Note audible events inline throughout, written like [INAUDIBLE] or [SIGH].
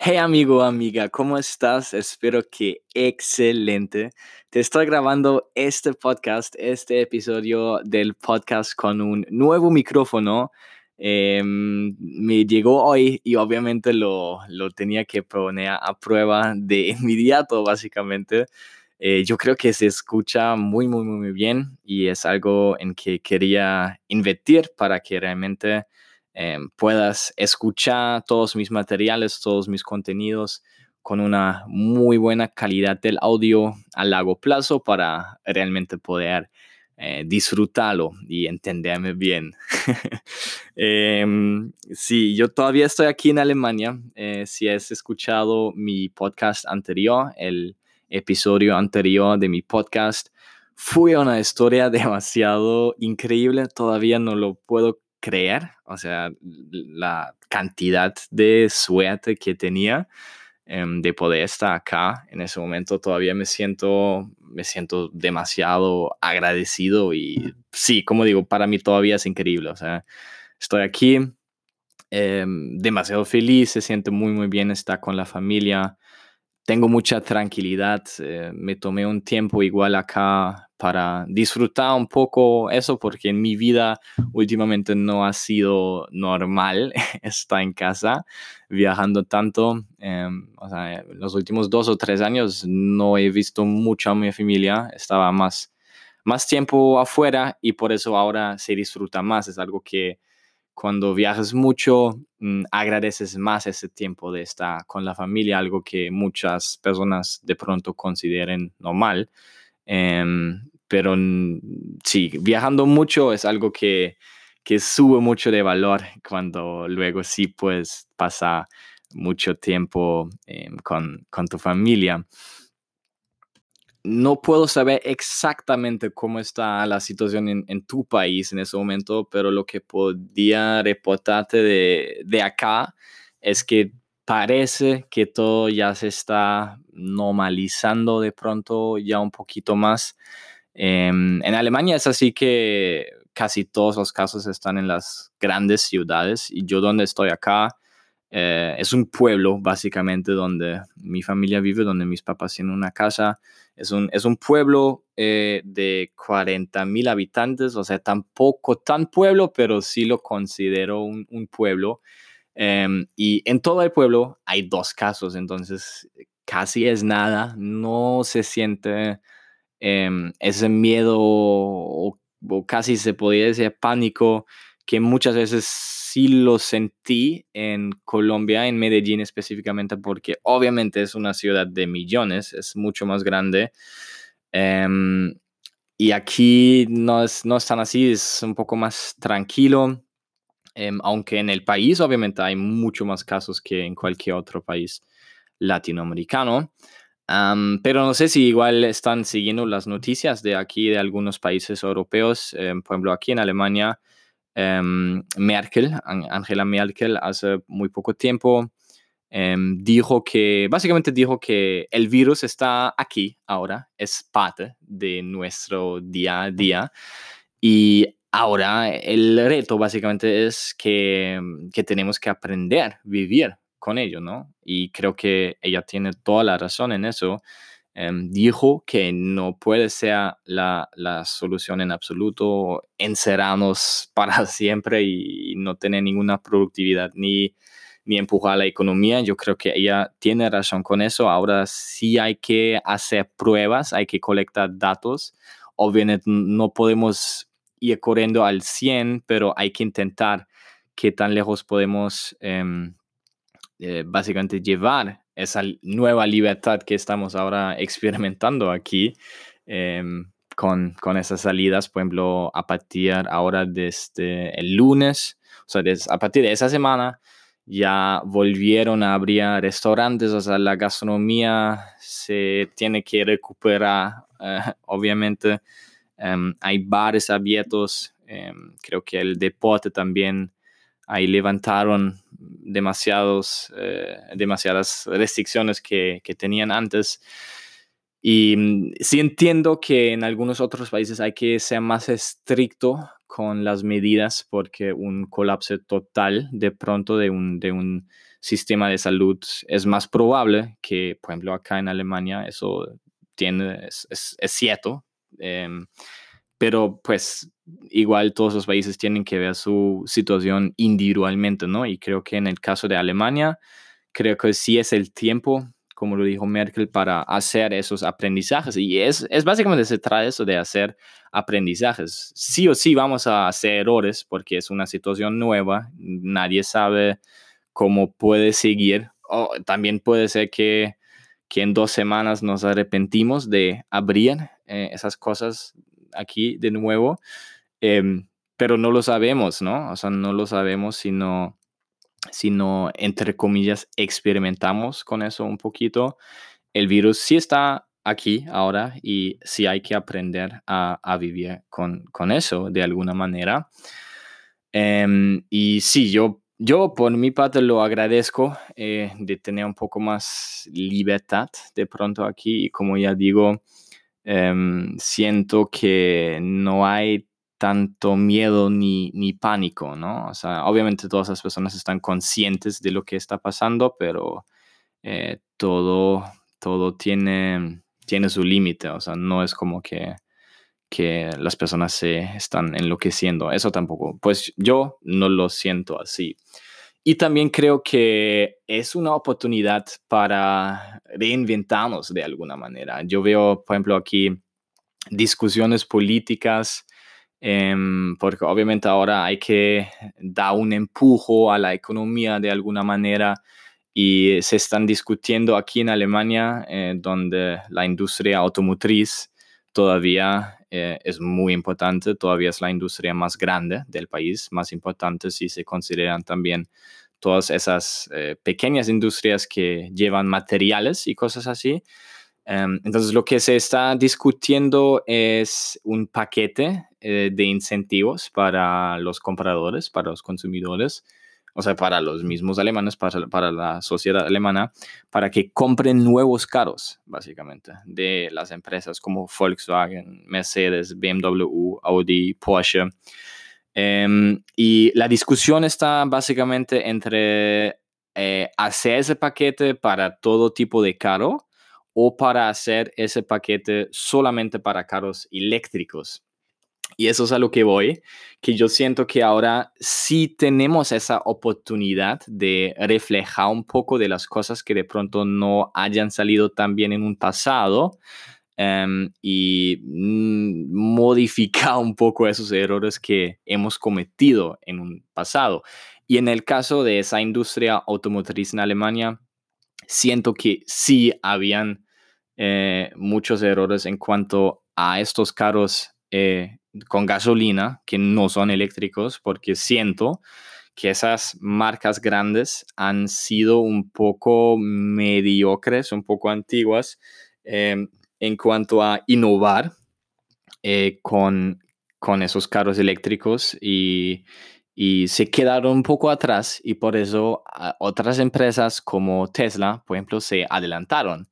Hey amigo, amiga, ¿cómo estás? Espero que excelente. Te estoy grabando este podcast, este episodio del podcast con un nuevo micrófono. Em, me llegó hoy y obviamente lo, lo tenía que poner a prueba de [LAUGHS] inmediato, básicamente. Eh, yo creo que se escucha muy, muy, muy bien y es algo en que quería invertir para que realmente Em, puedas escuchar todos mis materiales, todos mis contenidos con una muy buena calidad del audio a largo plazo para realmente poder eh, disfrutarlo y entenderme bien. [LAUGHS] Em, sí, yo todavía estoy aquí en Alemania. Eh, si has escuchado mi podcast anterior, el episodio anterior de mi podcast, fue una historia [LAUGHS] demasiado increíble. Todavía no lo puedo creer, o sea, la cantidad de suerte que tenía em, de poder estar acá en ese momento, todavía me siento, me siento demasiado agradecido y sí, como digo, para mí todavía es increíble, o sea, estoy aquí. Em, demasiado feliz, se siente muy muy bien estar con la familia, tengo mucha tranquilidad, eh, me tomé un tiempo igual acá para disfrutar un poco eso, porque en mi vida últimamente no ha sido normal [LAUGHS] estar en casa viajando tanto. Em, o sea, los últimos dos o tres años no he visto mucho a mi familia, estaba más, más tiempo afuera y por eso ahora se disfruta más. Es algo que cuando viajas mucho, mm, agradeces más ese tiempo de estar con la familia, algo que muchas personas de pronto consideren normal. Em, pero sí, viajando mucho es algo que, sube mucho de valor cuando luego sí puedes pasar mucho tiempo em, con tu familia no puedo saber exactamente cómo está la situación en, tu país en ese momento, pero lo que podía reportarte de, de, acá es que parece que todo ya se está normalizando de pronto ya un poquito más. Em, en Alemania es así que casi todos los casos están en las grandes ciudades y yo donde estoy acá eh, es un pueblo básicamente donde mi familia vive, donde mis papás tienen una casa. Es un, es un pueblo eh, de 40 mil habitantes, o sea, tampoco tan pueblo, pero sí lo considero un, un pueblo. Em, y en todo el pueblo hay dos casos, entonces casi es nada, no se siente em, ese miedo o, casi se podría decir pánico que muchas veces sí lo sentí en Colombia, en Medellín específicamente, porque obviamente es una ciudad de millones, es mucho más grande. Em, y aquí no es, no es tan así, es un poco más tranquilo. Em, aunque en el país obviamente hay mucho más casos que en cualquier otro país latinoamericano. pero no sé si igual están siguiendo las noticias de aquí, de algunos países europeos. Em, por ejemplo, aquí en Alemania, em, Merkel, Angela Merkel, hace muy poco tiempo dijo que, básicamente dijo que el virus está aquí ahora, es parte de nuestro día a día. Y Ahora, el reto básicamente es que, que tenemos que aprender a vivir con ello, ¿no? Y creo que ella tiene toda la razón en eso. Em, dijo que no puede ser la, la, solución en absoluto encerrarnos [LAUGHS] para siempre y, no tener ninguna productividad ni, ni empujar la economía. Yo creo que ella tiene razón con eso. Ahora sí hay que hacer pruebas, hay que colectar datos. Obviamente no podemos ir corriendo al 100, pero hay que intentar qué tan lejos podemos em, eh, básicamente llevar esa nueva libertad que estamos ahora [LAUGHS] experimentando aquí em, con, con, esas salidas, por ejemplo, a partir ahora desde este, el lunes, o sea, a partir de esa semana ya volvieron a abrir restaurantes, o sea, la gastronomía se tiene que recuperar, eh, [LAUGHS] obviamente Em, hay bares abiertos, em, creo que el deporte también, ahí levantaron demasiados, eh, demasiadas restricciones que, que, tenían antes. Y mm, sí entiendo que en algunos otros países hay que ser más estricto con las medidas porque un colapso total de pronto de un, de un sistema de salud es más probable que, por ejemplo, acá en Alemania eso tiene, es, es, cierto. Em, pero pues igual todos los países tienen que ver su situación individualmente, ¿no? Y creo que en el caso de Alemania, creo que sí es el tiempo como lo dijo Merkel, para hacer esos aprendizajes. Y es, es básicamente se trata eso de hacer aprendizajes. Sí o sí vamos a hacer errores porque es una situación nueva, nadie sabe cómo puede seguir. O también puede ser que, que en dos semanas nos arrepentimos de abrir eh, esas cosas aquí de nuevo, em, pero no lo sabemos, ¿no? O sea, no lo sabemos sino sino, entre comillas, experimentamos con eso un poquito. El virus sí está aquí ahora y sí hay que aprender a, vivir con, eso de alguna manera. Em, y sí, yo, yo por mi parte lo agradezco eh, de tener un poco más libertad de pronto aquí y como ya digo, em, siento que no hay tanto miedo ni, ni pánico, ¿no? O sea, obviamente todas las personas están conscientes de lo que está pasando, pero eh, todo, todo tiene, tiene su límite, o sea, no es como que, que las personas se están enloqueciendo, eso tampoco, pues yo no lo siento así. Y también creo que es una oportunidad para reinventarnos de alguna manera. Yo veo, por ejemplo, aquí discusiones políticas Em, porque obviamente ahora hay que dar un empujo a la economía de alguna manera y se están discutiendo aquí en Alemania, eh, donde la industria automotriz todavía eh, es muy importante, todavía es la industria más grande del país, más importante si se consideran también todas esas eh, pequeñas industrias que llevan materiales y cosas así. Em, entonces, lo que se está discutiendo es un paquete eh, de incentivos para los compradores, para los consumidores, o sea, para los mismos alemanes, para, para la sociedad alemana, para que compren nuevos carros, básicamente, de las empresas como Volkswagen, Mercedes, BMW, Audi, Porsche. Em, y la discusión está básicamente entre eh, hacer ese paquete para todo tipo de carro o para hacer ese paquete solamente para carros eléctricos. Y eso es a lo que voy, que yo siento que ahora sí tenemos esa oportunidad de reflejar un poco de las cosas que de pronto no hayan salido tan bien en un pasado em, y mm, modificar un poco esos errores que hemos cometido en un pasado. Y en el caso de esa industria automotriz en Alemania, siento que sí habían eh, muchos errores en cuanto a estos carros eh, con gasolina que no son eléctricos, porque siento que esas marcas grandes han sido un poco mediocres, un poco antiguas em, en cuanto a innovar eh, con, con esos carros eléctricos y, y se quedaron un poco atrás y por eso otras empresas como Tesla, por ejemplo, se adelantaron.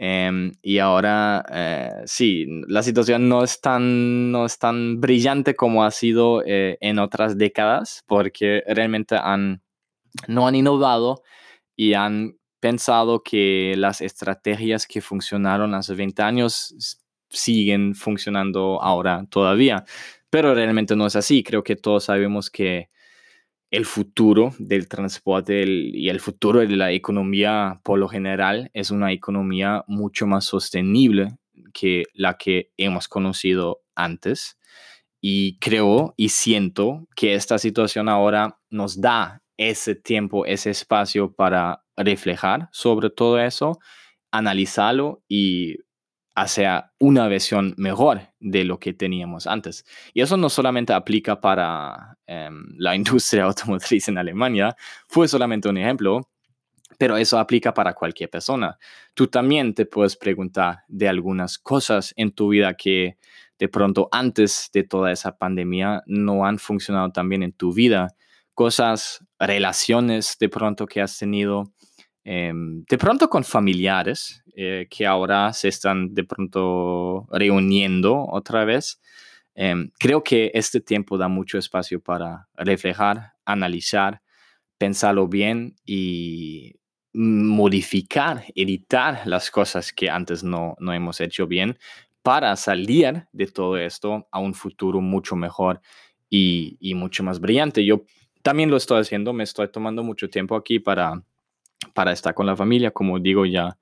Em, y ahora, eh, sí, la situación no es, tan, no es tan brillante como ha sido eh, en otras décadas, porque realmente han, no han innovado y han pensado que las estrategias que funcionaron hace 20 años siguen funcionando ahora todavía. Pero realmente no es así. Creo que todos sabemos que el futuro del transporte y el futuro de la economía por lo general es una economía mucho más sostenible que la que hemos conocido antes. Y creo y siento que esta situación ahora nos da ese tiempo, ese espacio para reflejar sobre todo eso, analizarlo y hacia una versión mejor de lo que teníamos antes. Y eso no solamente aplica para em, la [LAUGHS] industria automotriz en Alemania, fue solamente un ejemplo, pero eso aplica para cualquier persona. Tú también te puedes preguntar de algunas cosas en tu vida que de pronto antes de toda esa pandemia no han funcionado tan bien en tu vida. Cosas, relaciones de pronto que has tenido, em, de pronto con familiares eh, que ahora se están de pronto reuniendo otra vez. Em, creo que este tiempo da mucho espacio para reflejar, analizar, pensarlo bien y modificar, editar las cosas que antes no, no hemos hecho bien para salir de todo esto a un futuro mucho mejor y, y, mucho más brillante. Yo también lo estoy haciendo, me estoy tomando mucho tiempo aquí para, para estar con la familia, como digo ya,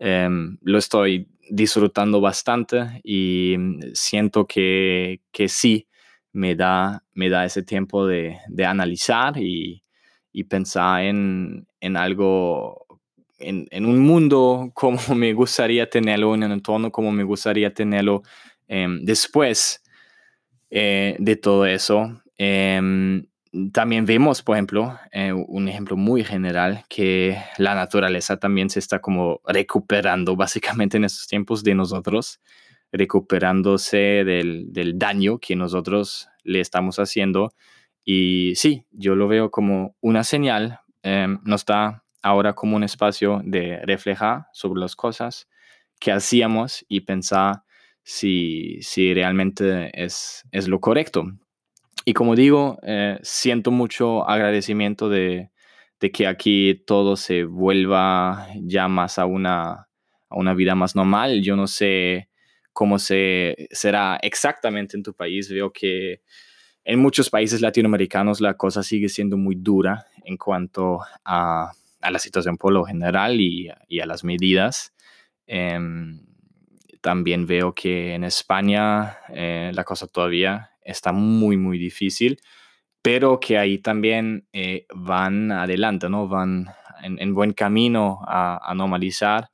em, lo estoy disfrutando bastante y mm, siento que, que sí me da, me da ese tiempo de, de analizar y, y, pensar en, en algo, en, en, un mundo [LAUGHS] como me gustaría tenerlo, en un entorno como me gustaría tenerlo eh, después eh, de todo eso. Eh, también vemos, por ejemplo, eh, un ejemplo muy general, que la naturaleza también se está como recuperando básicamente en estos tiempos de nosotros, recuperándose del, del daño que nosotros le estamos haciendo. Y sí, yo lo veo como una señal, eh, nos da ahora como un espacio de reflejar sobre las cosas que hacíamos y pensar si, si realmente es, es lo correcto. Y como digo, eh, siento mucho agradecimiento de, de, que aquí todo se vuelva ya más a una, a una vida más normal. Yo no sé cómo se, será exactamente en tu país. Veo que en muchos países latinoamericanos la cosa sigue siendo muy dura en cuanto a, a la situación por lo general y, y a las medidas. Eh, también veo que en España eh, la cosa todavía está muy, muy difícil, pero que ahí también eh, van adelante, ¿no? Van en, en buen camino a, a normalizar.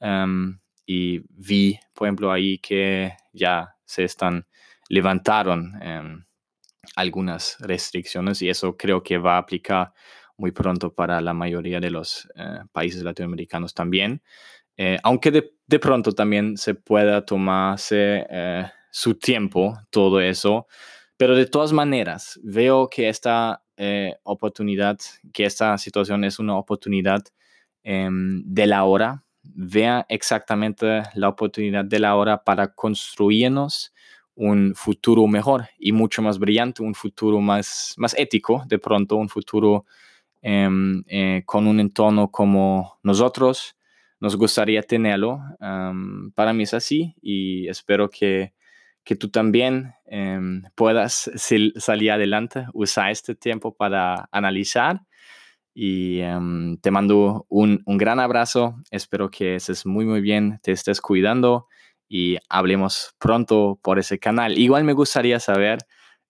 Um, y vi, por ejemplo, ahí que ya se están, levantaron um, algunas restricciones y eso creo que va a aplicar muy pronto para la mayoría de los uh, países latinoamericanos también. Eh, aunque de, de, pronto también se pueda tomarse eh, su tiempo, todo eso, pero de todas maneras veo que esta eh, oportunidad, que esta situación es una oportunidad eh, de la hora, vea exactamente la oportunidad de la hora para construirnos un futuro mejor y mucho más brillante, un futuro más, más ético, de pronto un futuro eh, con un entorno como nosotros, nos gustaría tenerlo. Para mí es así y espero que, que tú también um, puedas salir adelante, usar este tiempo para analizar. Y um, te mando un, un, gran abrazo. Espero que estés muy, muy bien, te estés cuidando y hablemos pronto por ese canal. Igual me gustaría saber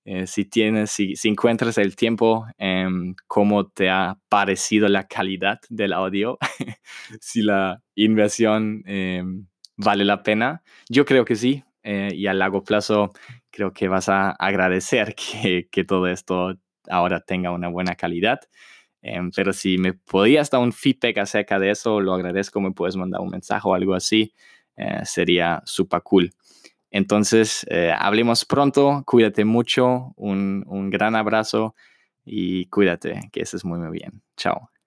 eh, si tienes, si, si, encuentras el tiempo, eh, cómo te ha parecido la calidad del audio, [LAUGHS] si la inversión eh, vale la pena. Yo creo que sí, eh, y a largo plazo creo que vas a agradecer que, que todo esto ahora tenga una buena calidad. Em, pero si me podías dar un feedback acerca de eso, lo agradezco, me puedes mandar un mensaje o algo así, eh, sería súper cool. Entonces, eh, hablemos pronto, cuídate mucho, un, un gran abrazo y cuídate, que estés muy, muy bien. Chao.